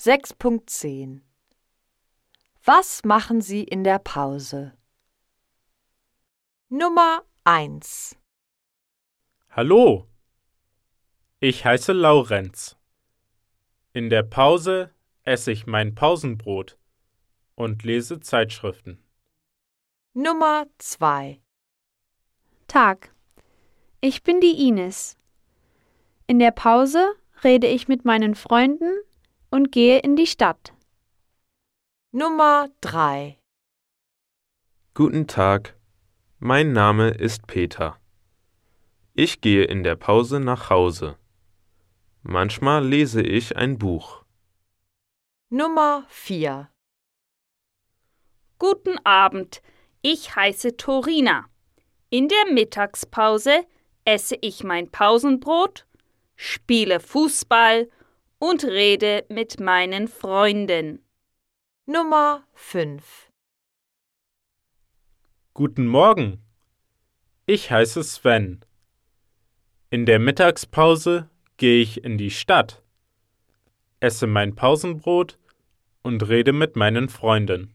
6.10 Was machen Sie in der Pause? Nummer 1 Hallo, ich heiße Laurenz. In der Pause esse ich mein Pausenbrot und lese Zeitschriften. Nummer 2 Tag. Ich bin die Ines. In der Pause rede ich mit meinen Freunden und gehe in die Stadt. Nummer 3 Guten Tag, mein Name ist Peter. Ich gehe in der Pause nach Hause. Manchmal lese ich ein Buch. Nummer 4 Guten Abend, ich heiße Torina. In der Mittagspause esse ich mein Pausenbrot, spiele Fußball und rede mit meinen Freunden. Nummer 5 Guten Morgen, ich heiße Sven. In der Mittagspause gehe ich in die Stadt, esse mein Pausenbrot und rede mit meinen Freunden.